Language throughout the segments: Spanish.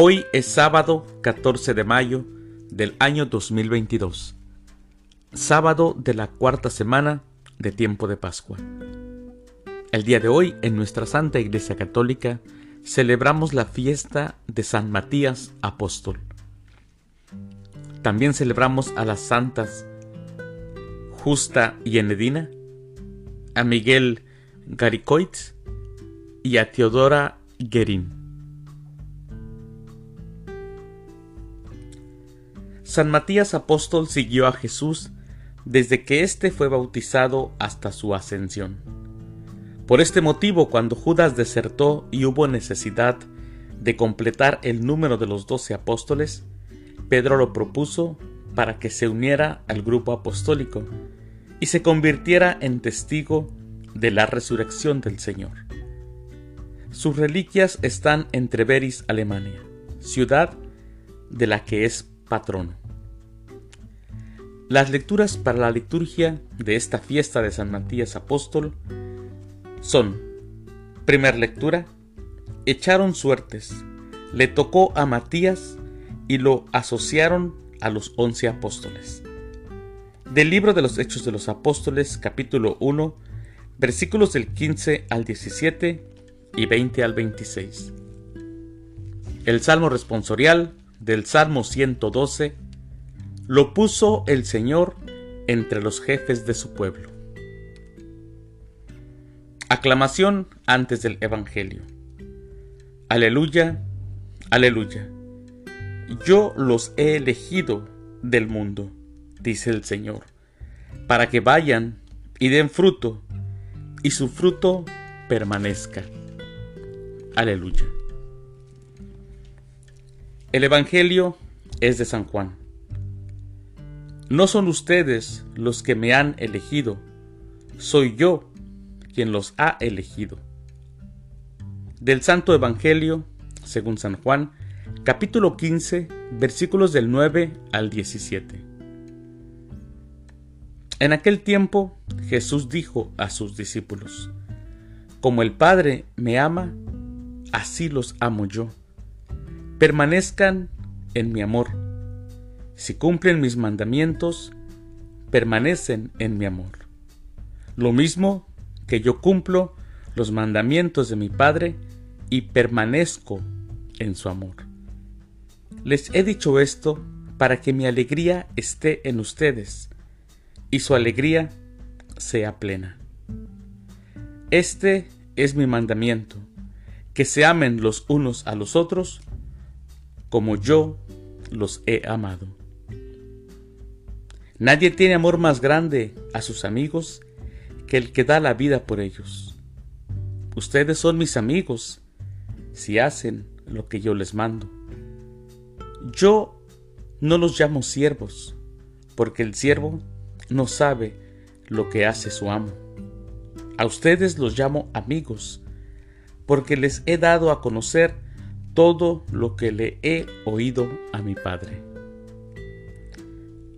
Hoy es sábado 14 de mayo del año 2022, sábado de la cuarta semana de tiempo de Pascua. El día de hoy en nuestra Santa Iglesia Católica celebramos la fiesta de San Matías Apóstol. También celebramos a las santas Justa y Enedina, a Miguel Garicoit y a Teodora Guerín. San Matías Apóstol siguió a Jesús desde que éste fue bautizado hasta su ascensión. Por este motivo, cuando Judas desertó y hubo necesidad de completar el número de los doce apóstoles, Pedro lo propuso para que se uniera al grupo apostólico y se convirtiera en testigo de la resurrección del Señor. Sus reliquias están en Treveris, Alemania, ciudad de la que es patrono. Las lecturas para la liturgia de esta fiesta de San Matías Apóstol son, primer lectura, echaron suertes, le tocó a Matías y lo asociaron a los once apóstoles. Del libro de los Hechos de los Apóstoles, capítulo 1, versículos del 15 al 17 y 20 al 26. El Salmo responsorial del Salmo 112 lo puso el Señor entre los jefes de su pueblo. Aclamación antes del Evangelio. Aleluya, aleluya. Yo los he elegido del mundo, dice el Señor, para que vayan y den fruto, y su fruto permanezca. Aleluya. El Evangelio es de San Juan. No son ustedes los que me han elegido, soy yo quien los ha elegido. Del Santo Evangelio, según San Juan, capítulo 15, versículos del 9 al 17. En aquel tiempo Jesús dijo a sus discípulos, Como el Padre me ama, así los amo yo. Permanezcan en mi amor si cumplen mis mandamientos, permanecen en mi amor. Lo mismo que yo cumplo los mandamientos de mi Padre y permanezco en su amor. Les he dicho esto para que mi alegría esté en ustedes y su alegría sea plena. Este es mi mandamiento, que se amen los unos a los otros como yo los he amado. Nadie tiene amor más grande a sus amigos que el que da la vida por ellos. Ustedes son mis amigos si hacen lo que yo les mando. Yo no los llamo siervos, porque el siervo no sabe lo que hace su amo. A ustedes los llamo amigos, porque les he dado a conocer todo lo que le he oído a mi Padre.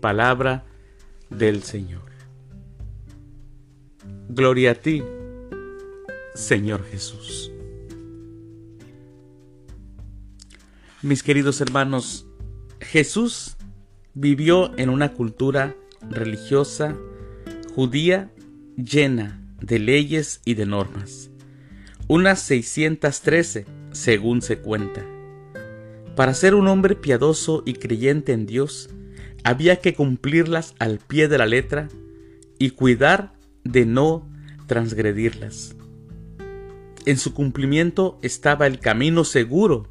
palabra del Señor. Gloria a ti, Señor Jesús. Mis queridos hermanos, Jesús vivió en una cultura religiosa judía llena de leyes y de normas, unas 613 según se cuenta. Para ser un hombre piadoso y creyente en Dios, había que cumplirlas al pie de la letra y cuidar de no transgredirlas. En su cumplimiento estaba el camino seguro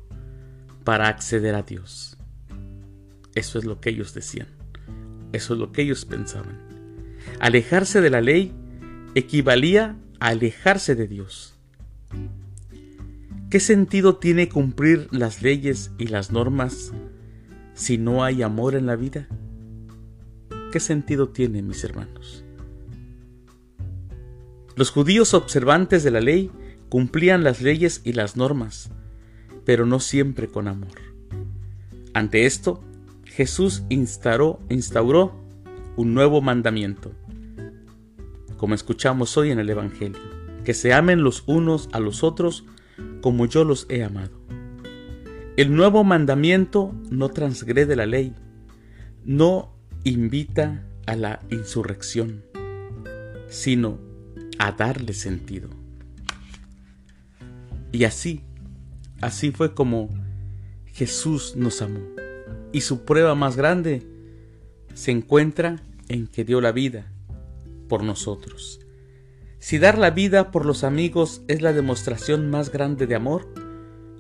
para acceder a Dios. Eso es lo que ellos decían. Eso es lo que ellos pensaban. Alejarse de la ley equivalía a alejarse de Dios. ¿Qué sentido tiene cumplir las leyes y las normas si no hay amor en la vida? ¿Qué sentido tiene, mis hermanos? Los judíos observantes de la ley cumplían las leyes y las normas, pero no siempre con amor. Ante esto, Jesús instauró, instauró un nuevo mandamiento, como escuchamos hoy en el Evangelio, que se amen los unos a los otros como yo los he amado. El nuevo mandamiento no transgrede la ley, no invita a la insurrección, sino a darle sentido. Y así, así fue como Jesús nos amó. Y su prueba más grande se encuentra en que dio la vida por nosotros. Si dar la vida por los amigos es la demostración más grande de amor,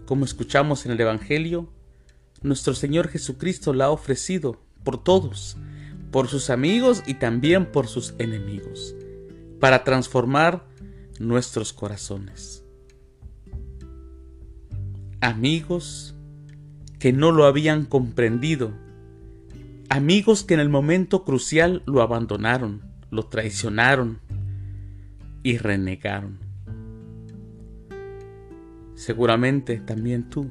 como escuchamos en el Evangelio, nuestro Señor Jesucristo la ha ofrecido por todos, por sus amigos y también por sus enemigos, para transformar nuestros corazones. Amigos que no lo habían comprendido, amigos que en el momento crucial lo abandonaron, lo traicionaron y renegaron. Seguramente también tú,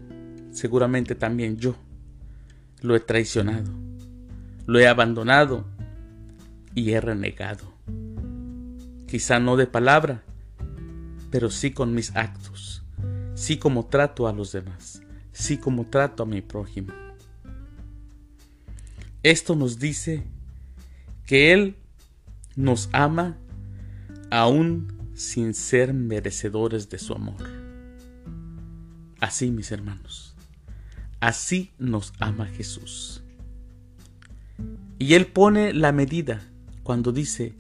seguramente también yo, lo he traicionado, lo he abandonado y he renegado. Quizá no de palabra, pero sí con mis actos, sí como trato a los demás, sí como trato a mi prójimo. Esto nos dice que Él nos ama aún sin ser merecedores de su amor. Así, mis hermanos, así nos ama Jesús. Y Él pone la medida cuando dice,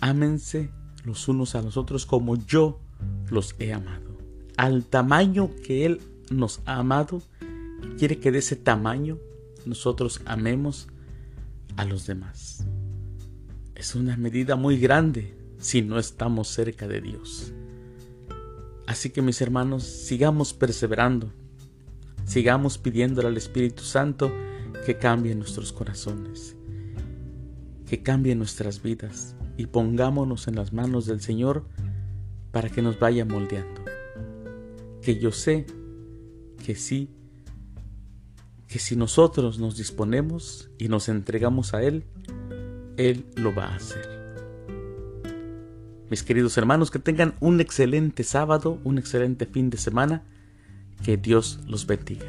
ámense los unos a los otros como yo los he amado. Al tamaño que Él nos ha amado, quiere que de ese tamaño nosotros amemos a los demás. Es una medida muy grande si no estamos cerca de Dios. Así que mis hermanos, sigamos perseverando, sigamos pidiéndole al Espíritu Santo que cambie nuestros corazones, que cambie nuestras vidas y pongámonos en las manos del Señor para que nos vaya moldeando. Que yo sé que sí, que si nosotros nos disponemos y nos entregamos a Él, Él lo va a hacer. Mis queridos hermanos, que tengan un excelente sábado, un excelente fin de semana. Que Dios los bendiga.